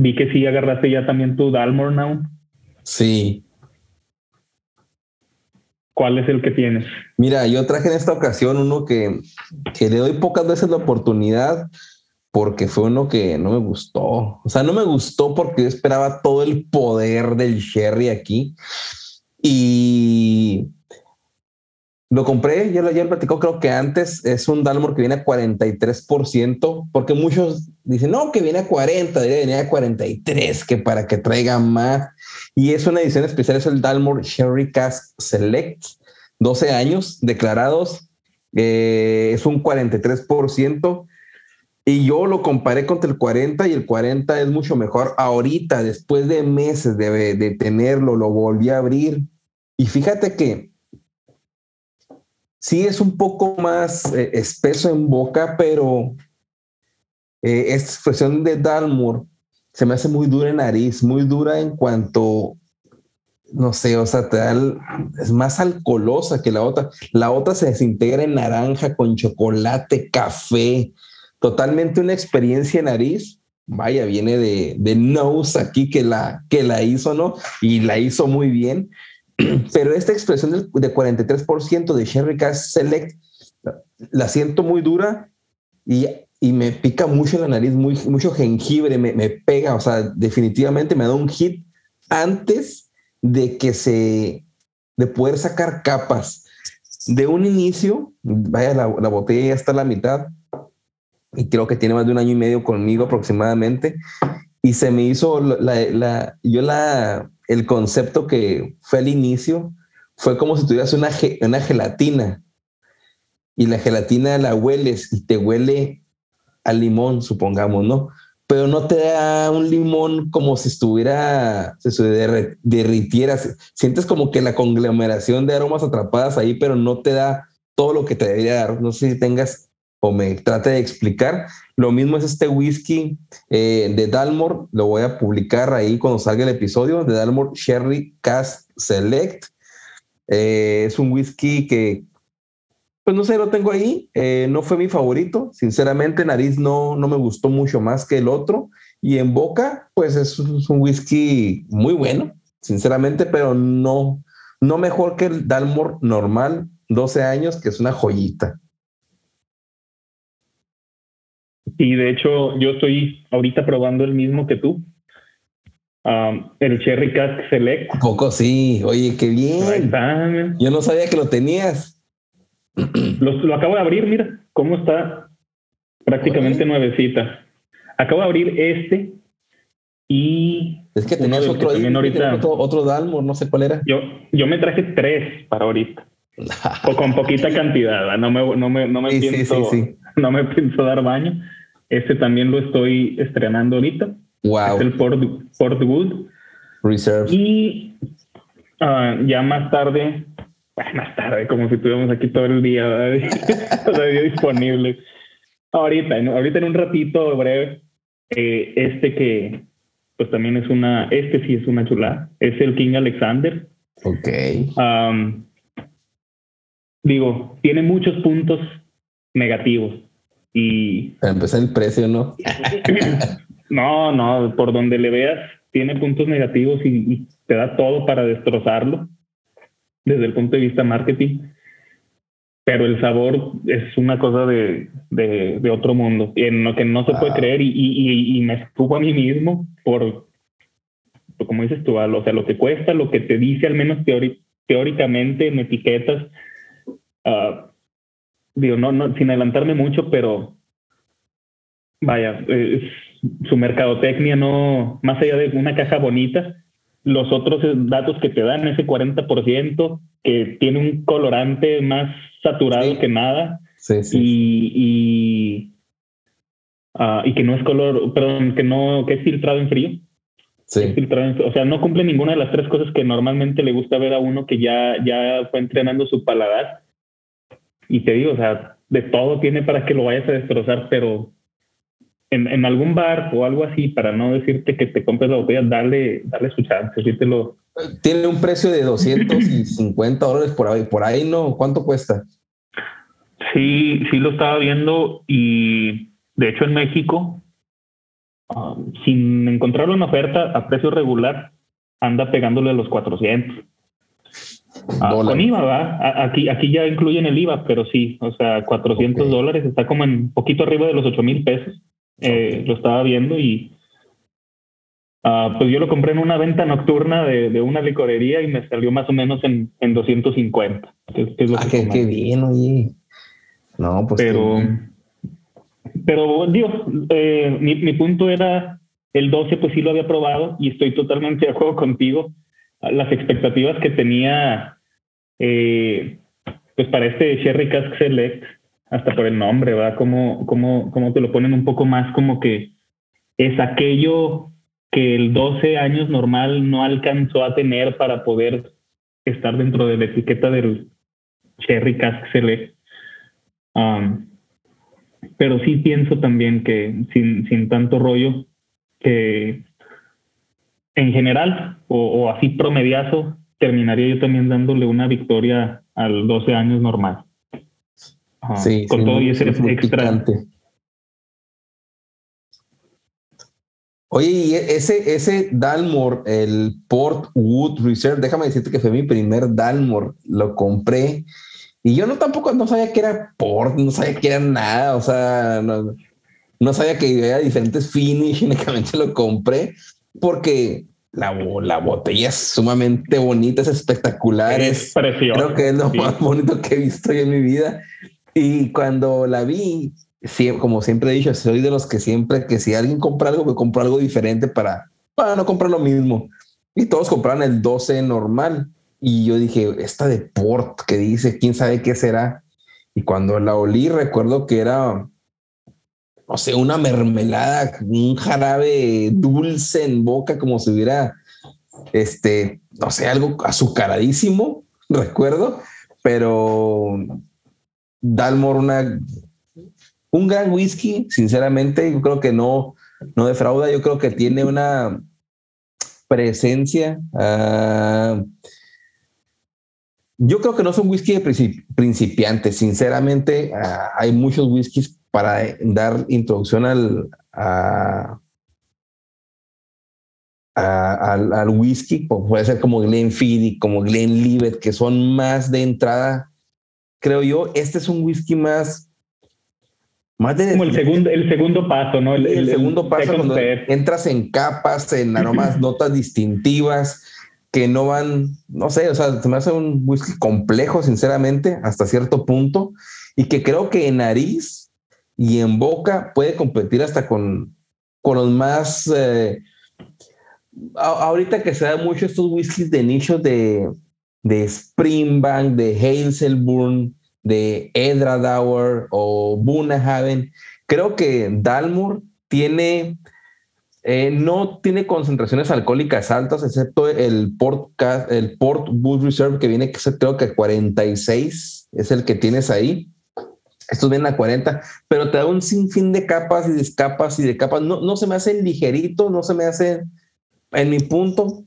vi que sí agarraste ya también tu Dalmor Now. Sí. ¿Cuál es el que tienes? Mira, yo traje en esta ocasión uno que, que le doy pocas veces la oportunidad porque fue uno que no me gustó. O sea, no me gustó porque yo esperaba todo el poder del Sherry aquí. Y lo compré, ya lo, lo platicó, creo que antes es un Dalmor que viene a 43%, porque muchos dicen, no, que viene a 40, debe venir a 43, que para que traiga más. Y es una edición especial, es el Dalmor Sherry Cask Select, 12 años declarados, eh, es un 43%. Y yo lo comparé contra el 40 y el 40 es mucho mejor. Ahorita, después de meses de, de tenerlo, lo volví a abrir. Y fíjate que sí es un poco más eh, espeso en boca, pero eh, esta expresión de Dalmor se me hace muy dura en nariz, muy dura en cuanto, no sé, o sea, es más alcoholosa que la otra. La otra se desintegra en naranja con chocolate, café, totalmente una experiencia en nariz. Vaya, viene de, de Nose aquí que la, que la hizo, ¿no? Y la hizo muy bien. Pero esta expresión de, 43% de Sherry Cask Select la siento muy dura y, y, me pica mucho la nariz, muy, mucho jengibre, me, me, pega, o sea, definitivamente me da un hit antes de que se, de poder sacar capas. De un inicio, vaya, la, la botella ya está a la mitad y creo que tiene más de un año y medio conmigo aproximadamente y se me hizo la, la yo la el concepto que fue al inicio fue como si tuvieras una, una gelatina y la gelatina la hueles y te huele al limón, supongamos, ¿no? Pero no te da un limón como si estuviera, se derritiera. Sientes como que la conglomeración de aromas atrapadas ahí, pero no te da todo lo que te debería dar. No sé si tengas o me trate de explicar. Lo mismo es este whisky eh, de Dalmor, lo voy a publicar ahí cuando salga el episodio, de Dalmor Sherry Cast Select. Eh, es un whisky que, pues no sé, lo tengo ahí, eh, no fue mi favorito, sinceramente, nariz no, no me gustó mucho más que el otro, y en boca, pues es, es un whisky muy bueno, sinceramente, pero no, no mejor que el Dalmor normal, 12 años, que es una joyita. Y de hecho, yo estoy ahorita probando el mismo que tú. el Cherry Cask Select. poco sí? Oye, qué bien. Yo no sabía que lo tenías. Lo, acabo de abrir, mira cómo está prácticamente nuevecita. Acabo de abrir este y. Es que tenías otro, ahorita, otro, otro Dalmor, no sé cuál era. Yo, yo me traje tres para ahorita. o con poquita cantidad, no me, no me, no me pienso, no me pienso dar baño. Este también lo estoy estrenando ahorita. Wow. Es el Port Wood. Reserve. Y uh, ya más tarde, bueno, más tarde, como si estuviéramos aquí todo el día, todavía disponible. Ahorita, ahorita en un ratito breve, eh, este que pues también es una, este sí es una chula, es el King Alexander. Ok. Um, digo, tiene muchos puntos negativos y... Para empezar el precio, ¿no? no, no, por donde le veas, tiene puntos negativos y, te da todo para destrozarlo desde el punto de vista marketing. Pero el sabor es una cosa de, de, otro mundo, en lo que no se puede creer y, y, y, me escupo a mí mismo por, como dices tú, o sea, lo que cuesta, lo que te dice al menos teóricamente en etiquetas, uh, digo, no, no, sin adelantarme mucho, pero vaya, su mercadotecnia no, más allá de una caja bonita, los otros datos que te dan, ese 40%, que tiene un colorante más saturado que nada, y, y, ah, y, que no es color, perdón, que no, que es filtrado en frío. Sí. o sea, no cumple ninguna de las tres cosas que normalmente le gusta ver a uno que ya, ya fue entrenando su paladar y te digo, o sea, de todo tiene para que lo vayas a destrozar, pero en, en algún bar o algo así, para no decirte que te compres la botella, dale, dale su chance, lo... Tiene un precio de 250 dólares por ahí, por ahí no, ¿cuánto cuesta? Sí, sí lo estaba viendo y de hecho en México um, sin encontrarlo en oferta a precio regular, anda pegándole a los 400. Ah, con IVA, ¿va? Aquí, aquí ya incluyen el IVA, pero sí, o sea, 400 dólares está como en poquito arriba de los 8 mil pesos. Eh, lo estaba viendo y uh, pues yo lo compré en una venta nocturna de, de, una licorería y me salió más o menos en, en 250. Que, que ah, qué, bien, oye. No, pues. Pero, pero digo, eh, mi, mi punto era el 12, pues sí lo había probado y estoy totalmente de acuerdo contigo las expectativas que tenía eh, pues para este Sherry Cask Select, hasta por el nombre, ¿va? Como, como, como te lo ponen un poco más como que es aquello que el 12 años normal no alcanzó a tener para poder estar dentro de la etiqueta del Cherry Cask Select. Pero sí pienso también que sin, sin tanto rollo, que en general, o, así promediazo, terminaría yo también dándole una victoria al 12 años normal. sí, con todo y ese extra. Oye, y ese, ese Dalmor, el Port Wood Reserve, déjame decirte que fue mi primer Dalmor, lo compré y yo no tampoco no sabía que era Port, no sabía que era nada, o sea, no, no sabía que había diferentes finish, únicamente lo compré porque la, la botella es sumamente bonita, es espectacular. Es, precioso. Creo que es lo más bonito que he visto en mi vida. Y cuando la vi, como siempre he dicho, soy de los que siempre que si alguien compra algo, que compro algo diferente para, para no comprar lo mismo. Y todos compraron el 12 normal. Y yo dije, esta de Port que dice, quién sabe qué será. Y cuando la olí, recuerdo que era no sé, una mermelada, un jarabe dulce en boca, como si hubiera, este, no sé, algo azucaradísimo, recuerdo, pero Dalmor, una, un gran whisky, sinceramente, yo creo que no, no defrauda, yo creo que tiene una presencia. Uh, yo creo que no es un whisky de principiantes, sinceramente, uh, hay muchos whiskies para dar introducción al, al, al, whisky, puede ser como Glenfiddich, como Glenlivet, que son más de entrada. Creo yo, este es un whisky más más de, como el segundo, el segundo paso, ¿no? El, segundo paso cuando entras en capas, en aromas, notas distintivas que no van, no sé, o sea, se me hace un whisky complejo, sinceramente, hasta cierto punto, y que creo que en nariz y en boca puede competir hasta con, con los más... Eh, ahorita que se da mucho estos whiskies de nicho de, de Springbank, de Hazelburn, de Edradauer o Bunahaven, creo que Dalmor tiene... Eh, no tiene concentraciones alcohólicas altas, excepto el Port, el Port Bull Reserve, que viene, creo que 46, es el que tienes ahí estos vienen a 40, pero te da un sinfín de capas y de capas y de capas. No, no se me hace ligerito, no se me hace, en mi punto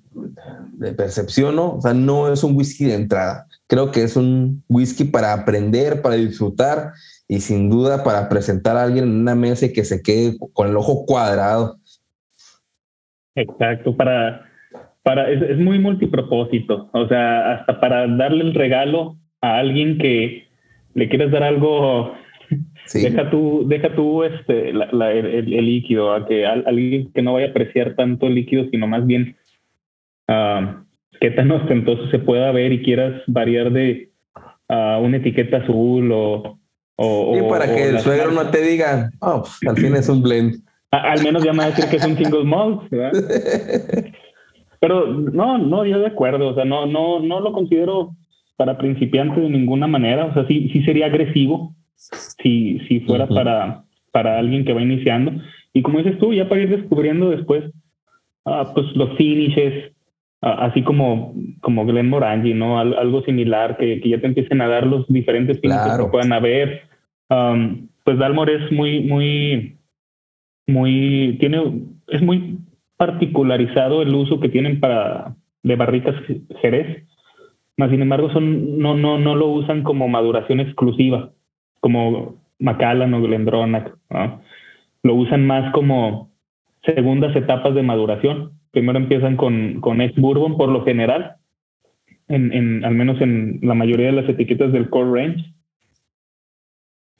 de percepción, ¿no? O sea, no es un whisky de entrada. Creo que es un whisky para aprender, para disfrutar y sin duda para presentar a alguien en una mesa y que se quede con el ojo cuadrado. Exacto, para, para es, es muy multipropósito, o sea, hasta para darle el regalo a alguien que, le quieres dar algo, deja tú, deja tú este, el, líquido, a que alguien que no vaya a apreciar tanto el líquido, sino más bien uh, qué tan ostentoso se pueda ver y quieras variar de uh, una etiqueta azul o... o y para que el suegro no te diga, oh, al fin es un blend. al menos ya me va a decir que es un single malt, Pero no, no, yo de acuerdo, o sea, no, no, no lo considero para principiantes de ninguna manera. O sea, sí, sí sería agresivo si, si fuera para, para alguien que va iniciando. Y como dices tú, ya para ir descubriendo después, ah, pues los finishes, ah, así como, como Glenn Morangi, ¿no? algo similar, que, que, ya te empiecen a dar los diferentes finishes que puedan haber. pues Dalmor es muy, muy, muy, tiene, es muy particularizado el uso que tienen para de barricas Jerez más sin embargo, son, no, no, no lo usan como maduración exclusiva, como Macallan o Glendronach. Lo usan más como segundas etapas de maduración. Primero empiezan con, con ex bourbon por lo general, en, al menos en la mayoría de las etiquetas del core range.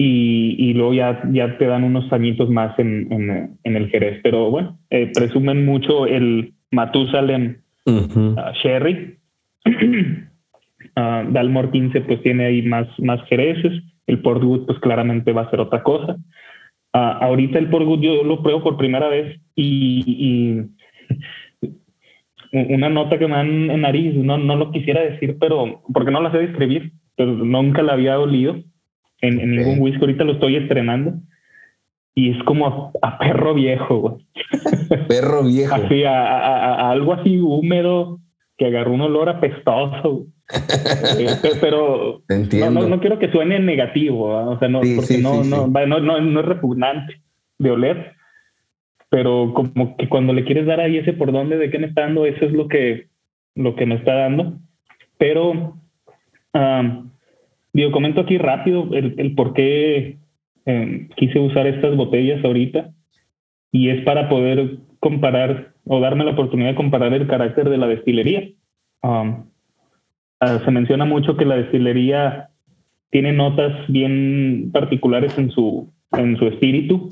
Y, luego ya, ya te dan unos añitos más en, el Jerez. Pero bueno, eh, presumen mucho el Matusalem uh Sherry. uh, Dalmor 15 pues tiene ahí más, más Jereces. El Portwood pues claramente va a ser otra cosa. Uh, ahorita el Portwood yo lo pruebo por primera vez y, una nota que me dan en nariz, no, no lo quisiera decir, pero porque no la sé describir, pero nunca la había olido en, ningún whisky. Ahorita lo estoy estrenando y es como a, perro viejo, Perro viejo. Así, a, algo así húmedo que agarró un olor apestoso. Este, pero no, no, quiero que suene negativo, o sea, no, porque no, no, no, no, es repugnante de oler, pero como que cuando le quieres dar ahí ese por dónde de qué me está dando, eso es lo que, lo que me está dando. Pero, digo, comento aquí rápido el, el por qué em, quise usar estas botellas ahorita y es para poder comparar o darme la oportunidad de comparar el carácter de la destilería. Ah, se menciona mucho que la destilería tiene notas bien particulares en su, en su espíritu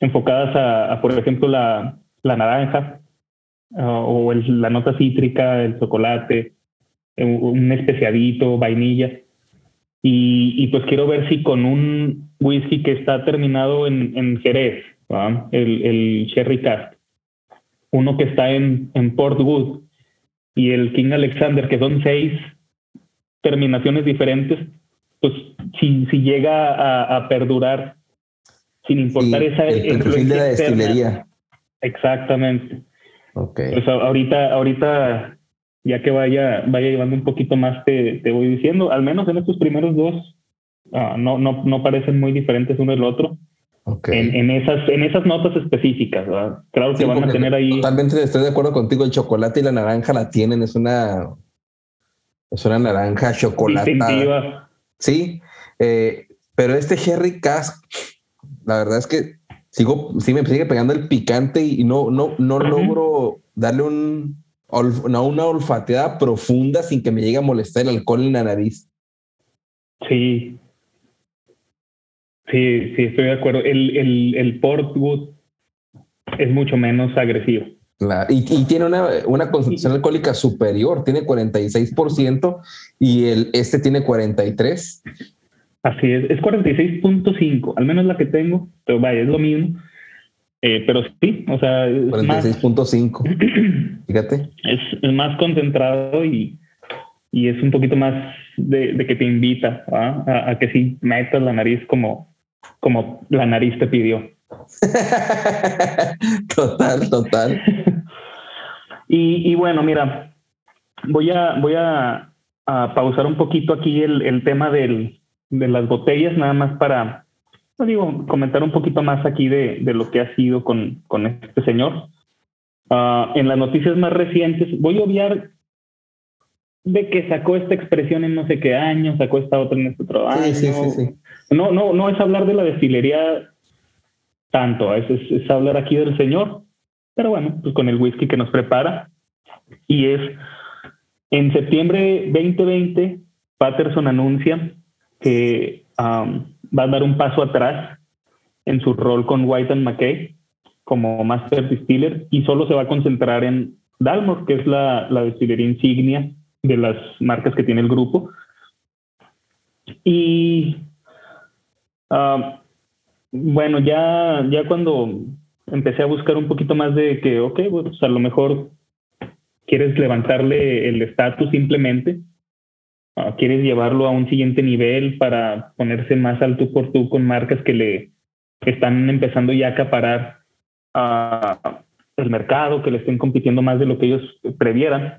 enfocadas a, por ejemplo, la, la naranja o la nota cítrica, el chocolate, un especiadito, vainilla. Y, y, pues quiero ver si con un whisky que está terminado en, en Jerez, el, el Sherry Cast, uno que está en, en Port Wood y el King Alexander, que son seis terminaciones diferentes, pues si, si llega a, a perdurar sin importar esa el perfil de la destilería. Exactamente. Okay. Pues ahorita, ahorita, ya que vaya, vaya llevando un poquito más, te, te voy diciendo, al menos en estos primeros dos, ah, no, no, no parecen muy diferentes uno del otro. Okay. En, en, esas, en esas notas específicas, ¿verdad? Claro que van a tener ahí. Totalmente estoy de acuerdo contigo. El chocolate y la naranja la tienen, es una, es una naranja chocolatada. Sí, eh, pero este Jerry Cask la verdad es que sigo, sí me sigue pegando el picante y no, no, no logro darle un, una olfateada profunda sin que me llegue a molestar el alcohol en la nariz. Sí. Sí, sí, estoy de acuerdo. El, el, el Portwood es mucho menos agresivo. y, y, tiene una, una concentración alcohólica superior, tiene 46% y el, este tiene 43%. Así es, es 46.5, al menos la que tengo, pero vaya, es lo mismo. Eh, pero sí, o sea, 46.5. Fíjate. Es, más concentrado y, y, es un poquito más de, de que te invita a, a, que sí metas la nariz como, como la nariz te pidió. total, total. y, y, bueno, mira, voy a, voy a, a pausar un poquito aquí el, el tema del, de las botellas, nada más para, no digo, comentar un poquito más aquí de, de lo que ha sido con, con este señor. Uh, en las noticias más recientes, voy a obviar de que sacó esta expresión en no sé qué año, sacó esta otra en este otro año. Sí, sí, sí, no, no, no es hablar de la destilería tanto, es, es, es hablar aquí del señor, pero bueno, pues con el whisky que nos prepara. Y es en septiembre 2020, Patterson anuncia que um, va a dar un paso atrás en su rol con White and McKay como Master Distiller y solo se va a concentrar en Dalmor, que es la, la destilería insignia de las marcas que tiene el grupo. Y um, bueno, ya, ya cuando empecé a buscar un poquito más de que, ok, pues a lo mejor quieres levantarle el estatus simplemente, Ah, quieres llevarlo a un siguiente nivel para ponerse más alto por tú con marcas que le están empezando ya a acaparar uh, el mercado, que le estén compitiendo más de lo que ellos previeran.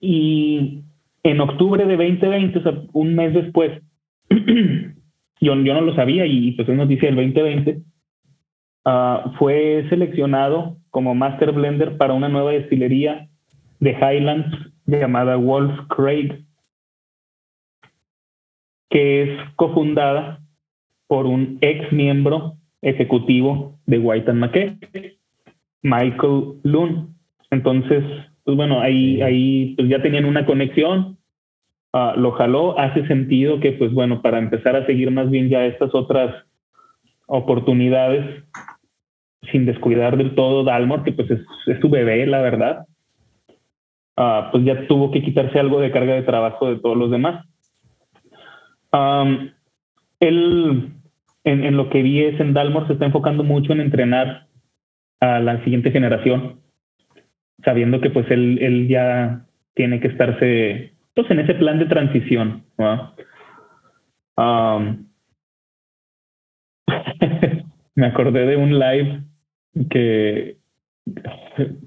Y en octubre de 2020, o sea, un mes después, yo, yo no lo sabía y pues es noticia del 2020, uh, fue seleccionado como Master Blender para una nueva destilería de Highlands llamada Wolf Craig que es cofundada por un ex miembro ejecutivo de White and McKay, Michael Loon. Entonces, pues bueno, ahí, ahí pues ya tenían una conexión, uh, lo jaló, hace sentido que pues bueno, para empezar a seguir más bien ya estas otras oportunidades, sin descuidar del todo Dalmor, que pues es, es su bebé, la verdad, uh, pues ya tuvo que quitarse algo de carga de trabajo de todos los demás. Um, él, en, en, lo que vi es en Dalmor, se está enfocando mucho en entrenar a la siguiente generación, sabiendo que pues él, él ya tiene que estarse pues en ese plan de transición. me acordé de un live que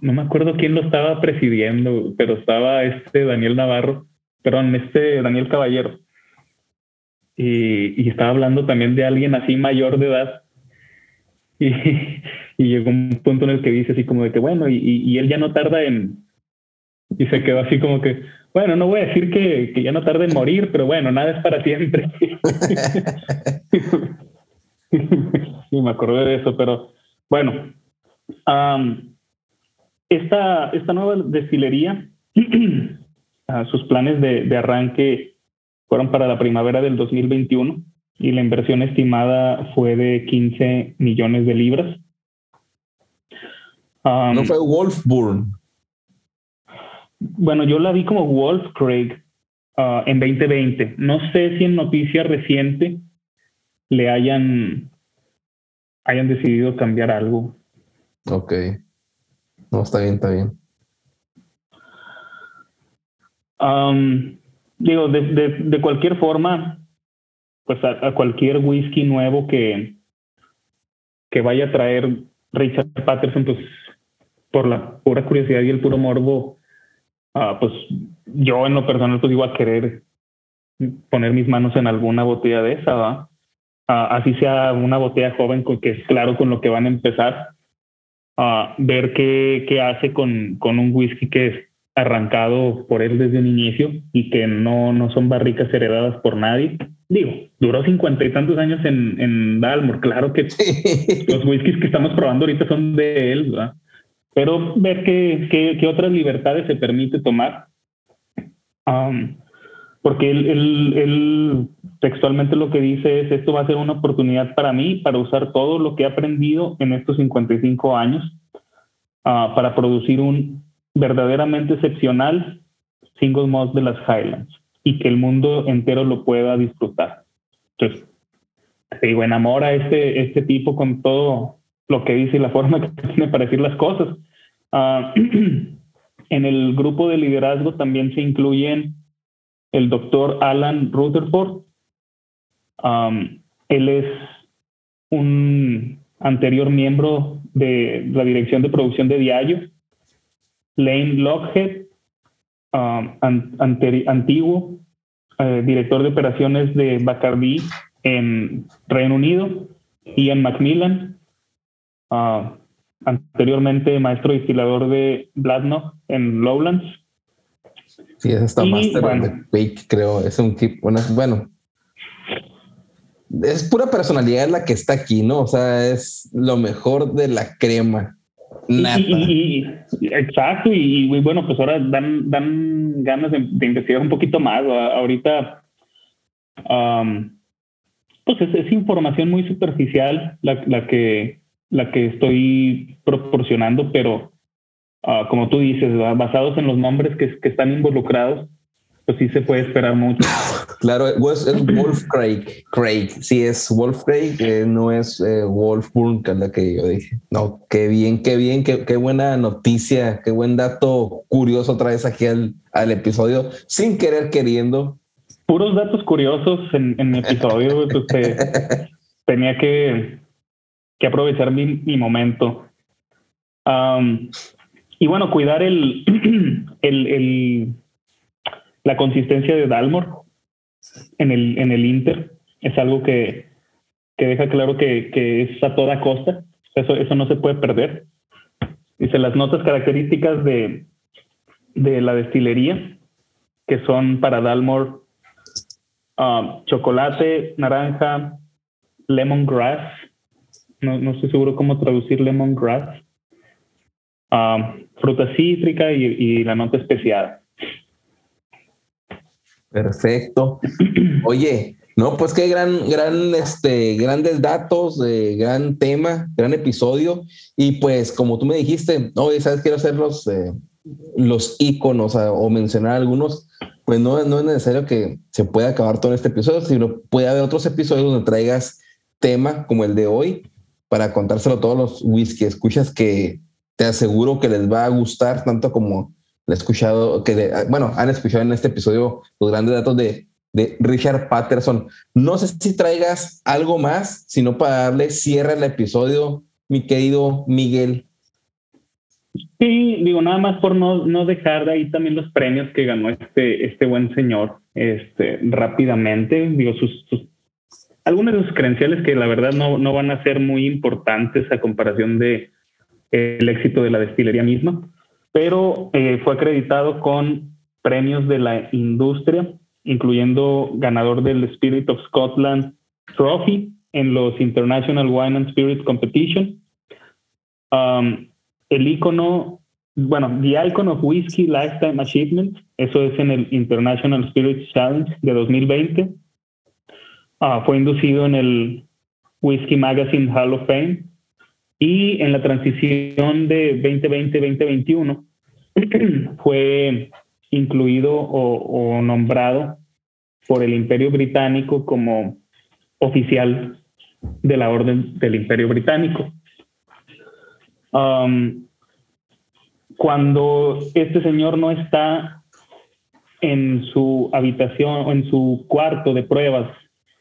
no me acuerdo quién lo estaba presidiendo, pero estaba este Daniel Navarro, perdón, este Daniel Caballero. Y, y estaba hablando también de alguien así mayor de edad. Y, y, llegó un punto en el que dice así como de que, bueno, y, él ya no tarda en... Y se quedó así como que, bueno, no voy a decir que, ya no tarda en morir, pero bueno, nada es para siempre. sí, me acordé de eso, pero bueno, um, esta, esta nueva destilería, uh, sus planes de, arranque fueron para la primavera del 2021 y la inversión estimada fue de 15 millones de libras. Um, no fue Wolfburn. Bueno, yo la vi como Wolf Craig uh, en 2020. No sé si en noticia reciente le hayan, hayan decidido cambiar algo. Ok. No, está bien, está bien. Um, digo, de, de, de, cualquier forma, pues a, a, cualquier whisky nuevo que, que vaya a traer Richard Patterson, pues por la pura curiosidad y el puro morbo, uh, pues yo en lo personal pues iba a querer poner mis manos en alguna botella de esa, ¿va? Uh, así sea una botella joven que es claro con lo que van a empezar, a ver qué, qué hace con, con, un whisky que es arrancado por él desde un inicio y que no, no son barricas heredadas por nadie. Digo, duró cincuenta y tantos años en, en Dalmor. Claro que los whiskies que estamos probando ahorita son de él, ¿verdad? Pero ver qué, qué, qué otras libertades se permite tomar. Um, porque él, él, él, textualmente lo que dice es, esto va a ser una oportunidad para mí para usar todo lo que he aprendido en estos 55 años uh, para producir un verdaderamente excepcional single malt de las Highlands y que el mundo entero lo pueda disfrutar. Entonces, te digo, enamora a este, este tipo con todo lo que dice y la forma que tiene para decir las cosas. Uh, en el grupo de liderazgo también se incluyen el doctor Alan Rutherford. Él es un anterior miembro de la dirección de producción de Diallo. Lane Lockhead, antiguo eh, director de operaciones de Bacardi en Reino Unido. Ian Macmillan, uh, anteriormente maestro destilador de Bladnoch en Lowlands. Sí, es esta Master bueno, Bake, creo. Es un tip, bueno, bueno. Es pura personalidad la que está aquí, ¿no? O sea, es lo mejor de la crema. Nata. Y, y, exacto, y, y, bueno, pues ahora dan, dan ganas de, de investigar un poquito más. Ahorita, um, pues es, es, información muy superficial la, la, que, la que estoy proporcionando, pero uh, como tú dices, ¿verdad? basados en los nombres que, que, están involucrados, pues sí se puede esperar mucho. Claro, es Wolf Craig, Craig, sí es Wolf Craig, eh, no es eh, Wolf es la que yo dije. No, qué bien, qué bien, qué, qué, buena noticia, qué buen dato curioso traes aquí al, al episodio, sin querer queriendo. Puros datos curiosos en, en mi episodio, pues, eh, tenía que, que aprovechar mi, momento. Y bueno, cuidar el, la consistencia de Dalmor en el, en el Inter es algo que, que deja claro que, es a toda costa. Eso, eso no se puede perder. Dice las notas características de, de la destilería, que son para Dalmor chocolate, naranja, lemongrass, no, no estoy seguro cómo traducir lemongrass, uh, fruta cítrica y, la nota especial. Perfecto. Oye, no, pues qué gran, gran, este, grandes datos, eh, gran tema, gran episodio. Y pues, como tú me dijiste, oye, ¿sabes? Quiero hacer los, eh, los iconos o mencionar algunos. Pues no, no es necesario que se pueda acabar todo este episodio, sino puede haber otros episodios donde traigas tema como el de hoy para contárselo a todos los whisky escuchas que te aseguro que les va a gustar tanto como le escuchado, que bueno, han escuchado en este episodio los grandes datos de de Richard Patterson. No sé si traigas algo más, sino para darle cierre al episodio, mi querido Miguel. Sí, digo, nada más por no, no dejar de ahí también los premios que ganó este, este buen señor este, rápidamente. Digo, sus, algunas de sus credenciales que la verdad no, no van a ser muy importantes a comparación de eh, el éxito de la destilería misma, pero eh, fue acreditado con premios de la industria incluyendo ganador del Spirit of Scotland Trophy en los International Wine and Spirits Competition. Um, el icono, bueno, The Icon of Whiskey Lifetime Achievement, eso es en el International Spirits Challenge de 2020. Ah, fue inducido en el Whiskey Magazine Hall of Fame y en la transición de 2020-2021 fue incluido o, nombrado por el Imperio Británico como oficial de la Orden del Imperio Británico. Um, cuando este señor no está en su habitación o en su cuarto de pruebas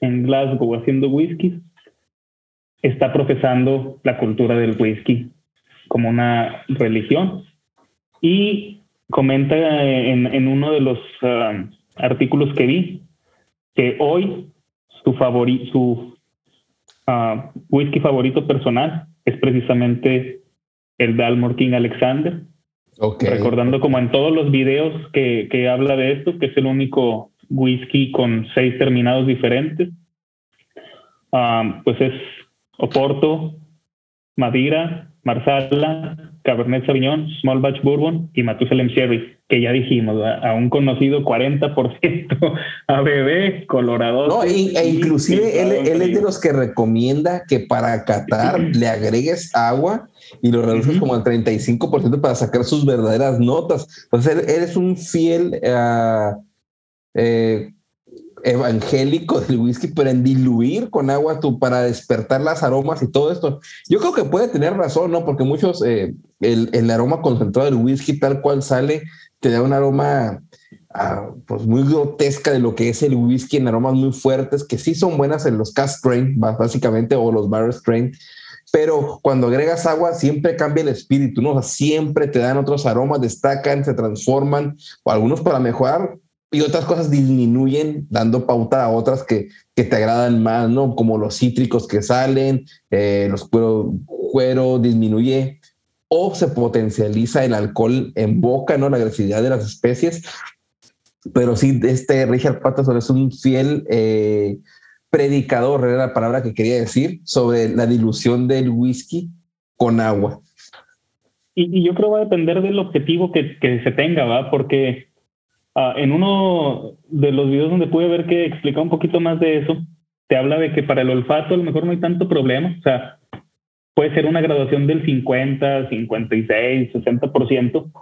en Glasgow haciendo whisky, está profesando la cultura del whisky como una religión y comenta en, uno de los um, artículos que vi que hoy su, su uh, whisky favorito personal es precisamente el Dalmor King Alexander. Recordando como en todos los videos que, que habla de esto, que es el único whisky con seis terminados diferentes. Um, pues es Oporto, Madeira, Marsala, Cabernet Sauvignon, Small Batch Bourbon y Matusalem Sherry, que ya dijimos, a un conocido 40% ABB, Colorado. No, e inclusive él, él, es de los que recomienda que para catar le agregues agua y lo reduces como al 35% para sacar sus verdaderas notas. Entonces, eres un fiel uh, eh, evangélico del whisky, pero en diluir con agua tú para despertar las aromas y todo esto. Yo creo que puede tener razón, ¿no? Porque muchos, eh, el, aroma concentrado del whisky tal cual sale, te da un aroma ah, pues muy grotesca de lo que es el whisky en aromas muy fuertes, que sí son buenas en los cast strain, básicamente, o los barrel strain. Pero cuando agregas agua siempre cambia el espíritu, ¿no? siempre te dan otros aromas, destacan, se transforman, o algunos para mejorar, y otras cosas disminuyen dando pauta a otras que, que te agradan más, ¿no? Como los cítricos que salen, eh, los cuero, cuero disminuye o se potencializa el alcohol en boca, ¿no? La agresividad de las especies. Pero sí, este Richard Patterson es un fiel eh, predicador, era la palabra que quería decir, sobre la dilución del whisky con agua. Y, yo creo que va a depender del objetivo que, que se tenga, ¿va? Porque Ah, en uno de los videos donde pude ver que explica un poquito más de eso, te habla de que para el olfato a lo mejor no hay tanto problema. O sea, puede ser una graduación del 50, 56, 60%,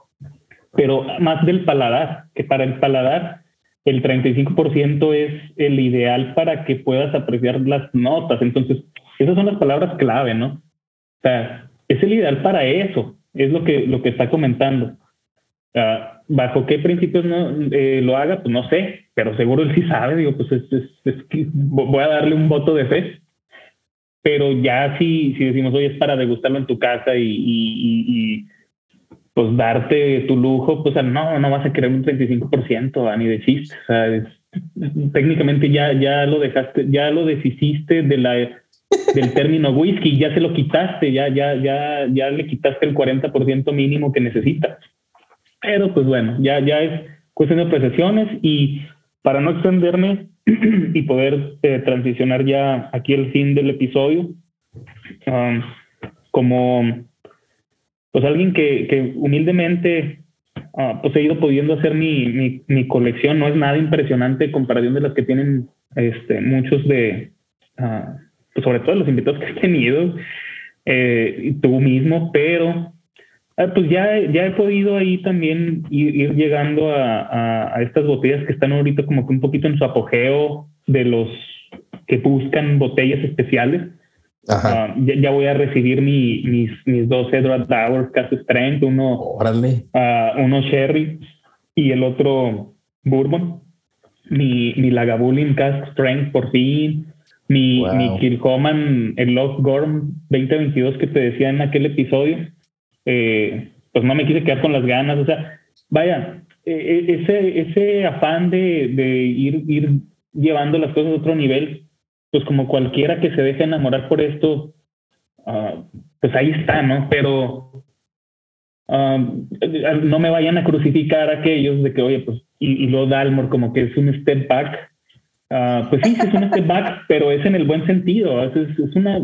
pero más del paladar, que para el paladar el 35% es el ideal para que puedas apreciar las notas. Entonces, esas son las palabras clave, ¿no? O sea, es el ideal para eso, es lo que, lo que está comentando. Uh, bajo qué principios no, eh, lo haga, pues no sé, pero seguro él sí sabe, digo, pues es, es, voy a darle un voto de fe. Pero ya si, si decimos, oye, es para degustarlo en tu casa y, y, pues darte tu lujo, pues no, no vas a querer un 35%, ni de chiste. O sea, técnicamente ya, ya lo dejaste, ya lo deshiciste de la, del término whisky, ya se lo quitaste, ya, ya, ya, ya le quitaste el 40% mínimo que necesitas. Pero pues bueno, ya, ya es cuestión de apreciaciones y para no extenderme y poder eh, transicionar ya aquí el fin del episodio, um, como pues alguien que, que humildemente uh, pues he ido pudiendo hacer mi, mi, mi, colección. No es nada impresionante comparación de las que tienen este, muchos de, uh, pues sobre todo los invitados que he tenido eh, tú mismo, pero uh, pues ya, ya he podido ahí también ir, ir llegando a, a, a, estas botellas que están ahorita como que un poquito en su apogeo de los que buscan botellas especiales. Uh, ya, ya, voy a recibir mi, mis, mis dos Edward Towers Cast Strength, uno, uh, uno Sherry y el otro Bourbon. Mi, mi Lagavulin Cast Strength por fin. Mi, wow. mi Kilhoman, el Lost Gorm 2022 que te decía en aquel episodio. Eh, pues no me quise quedar con las ganas. O sea, vaya, eh, ese, ese afán de, de ir, ir llevando las cosas a otro nivel pues como cualquiera que se deje enamorar por esto, uh, pues ahí está, ¿no? Pero uh, no me vayan a crucificar aquellos de que, oye, pues, y, y lo Dalmor como que es un step back. Uh, pues sí, es un step back, pero es en el buen sentido. Es, es una,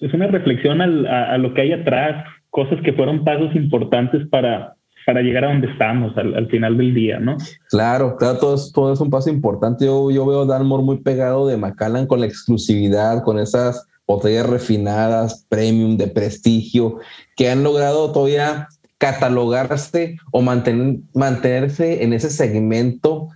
es una reflexión al, a, a, lo que hay atrás, cosas que fueron pasos importantes para, para llegar a donde estamos al, al, final del día, ¿no? Claro, claro, todo es, todo es un paso importante. Yo, yo veo a Dalmor muy pegado de Macallan con la exclusividad, con esas botellas refinadas, premium, de prestigio, que han logrado todavía catalogarse o mantener, mantenerse en ese segmento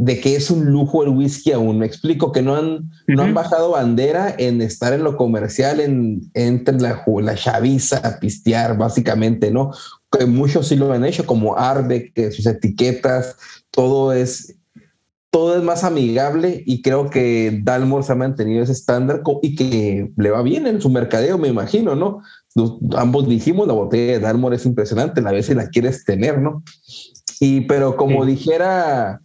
de que es un lujo el whisky aún. Me explico que no han, uh -huh. no han bajado bandera en estar en lo comercial, en entre la, la chaviza, pistear, básicamente, ¿no? Que muchos sí lo han hecho, como Arbe, que sus etiquetas, todo es, todo es más amigable y creo que Dalmor se ha mantenido ese estándar y que le va bien en su mercadeo, me imagino, ¿no? Ambos dijimos, la botella de Dalmor es impresionante, la vez si la quieres tener, ¿no? Y pero como sí. dijera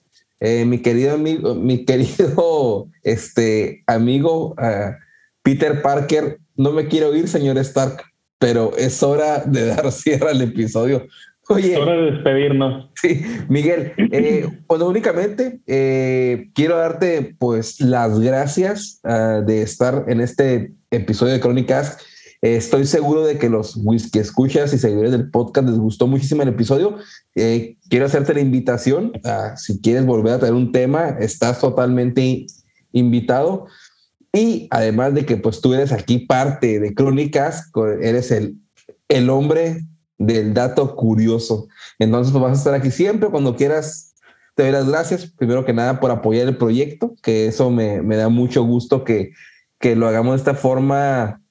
eh, mi querido amigo, mi querido este, amigo uh, Peter Parker, no me quiero ir, señor Stark, pero es hora de dar cierre al episodio. Oye, es hora de despedirnos. Sí, Miguel, eh, bueno, únicamente eh, quiero darte pues las gracias uh, de estar en este episodio de Crónicas estoy seguro de que los whisky escuchas y seguidores del podcast les gustó muchísimo el episodio. Eh, quiero hacerte la invitación. A, si quieres volver a traer un tema, estás totalmente invitado. Y además de que pues tú eres aquí parte de Crónicas, eres el, el hombre del dato curioso. Entonces pues, vas a estar aquí siempre cuando quieras. Te doy las gracias, primero que nada, por apoyar el proyecto, que eso me, me da mucho gusto que, que lo hagamos de esta forma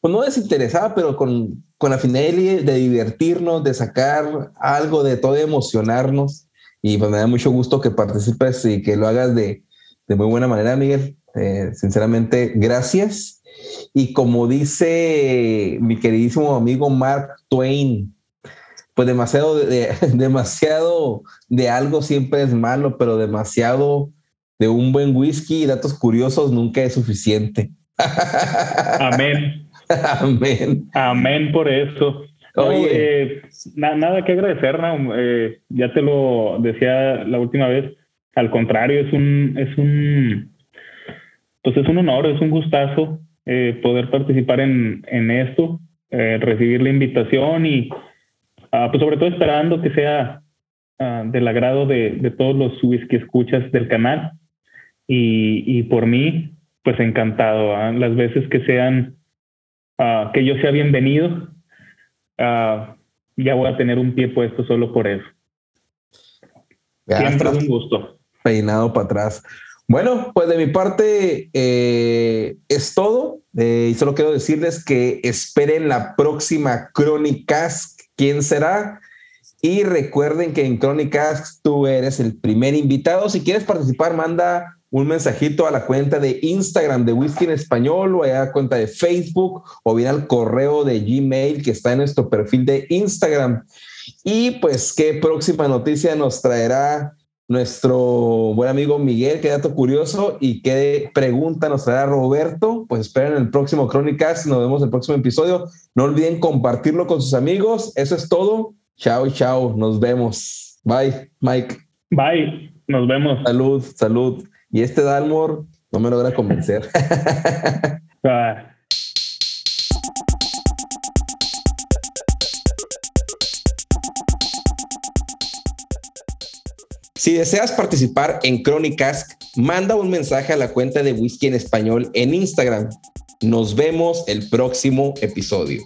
pues no desinteresada, pero con, con la finalidad de divertirnos, de sacar algo, de todo, de emocionarnos. Y pues me da mucho gusto que participes y que lo hagas de, de muy buena manera, Miguel. Eh, sinceramente, gracias. Y como dice mi queridísimo amigo Mark Twain, pues demasiado de, demasiado de algo siempre es malo, pero demasiado de un buen whisky y datos curiosos nunca es suficiente. Amén. Amén. Amén por eso. Oye, eh, na, nada que agradecer, ¿no? eh, ya te lo decía la última vez. Al contrario, es un, es un, pues es un honor, es un gustazo eh, poder participar en, en esto, recibir la invitación y, uh, pues sobre todo esperando que sea uh, del agrado de, de, todos los whisky escuchas del canal y, y por mí, pues encantado. ¿eh? Las veces que sean uh, que yo sea bienvenido, uh, ya voy a tener un pie puesto solo por eso. Ya Siempre es un gusto. Peinado para atrás. Bueno, pues de mi parte eh, es todo. Eh, y solo quiero decirles que esperen la próxima Crónicas. ¿Quién será? Y recuerden que en Crónicas tú eres el primer invitado. Si quieres participar, manda un mensajito a la cuenta de Instagram de Whisky en Español o a la cuenta de Facebook o bien al correo de Gmail que está en nuestro perfil de Instagram. Y pues, ¿qué próxima noticia nos traerá nuestro buen amigo Miguel? Qué dato curioso y qué pregunta nos traerá Roberto. Pues esperen el próximo Crónicas. Nos vemos en el próximo episodio. No olviden compartirlo con sus amigos. Eso es todo. Chao, chao. Nos vemos. Bye, Mike. Bye. Nos vemos. Salud, salud. Y este Dalmor no me logra convencer. Si deseas participar en Crónicas, manda un mensaje a la cuenta de Whisky en Español en Instagram. Nos vemos el próximo episodio.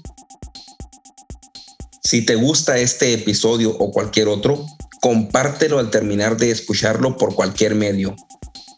Si te gusta este episodio o cualquier otro, compártelo al terminar de escucharlo por cualquier medio.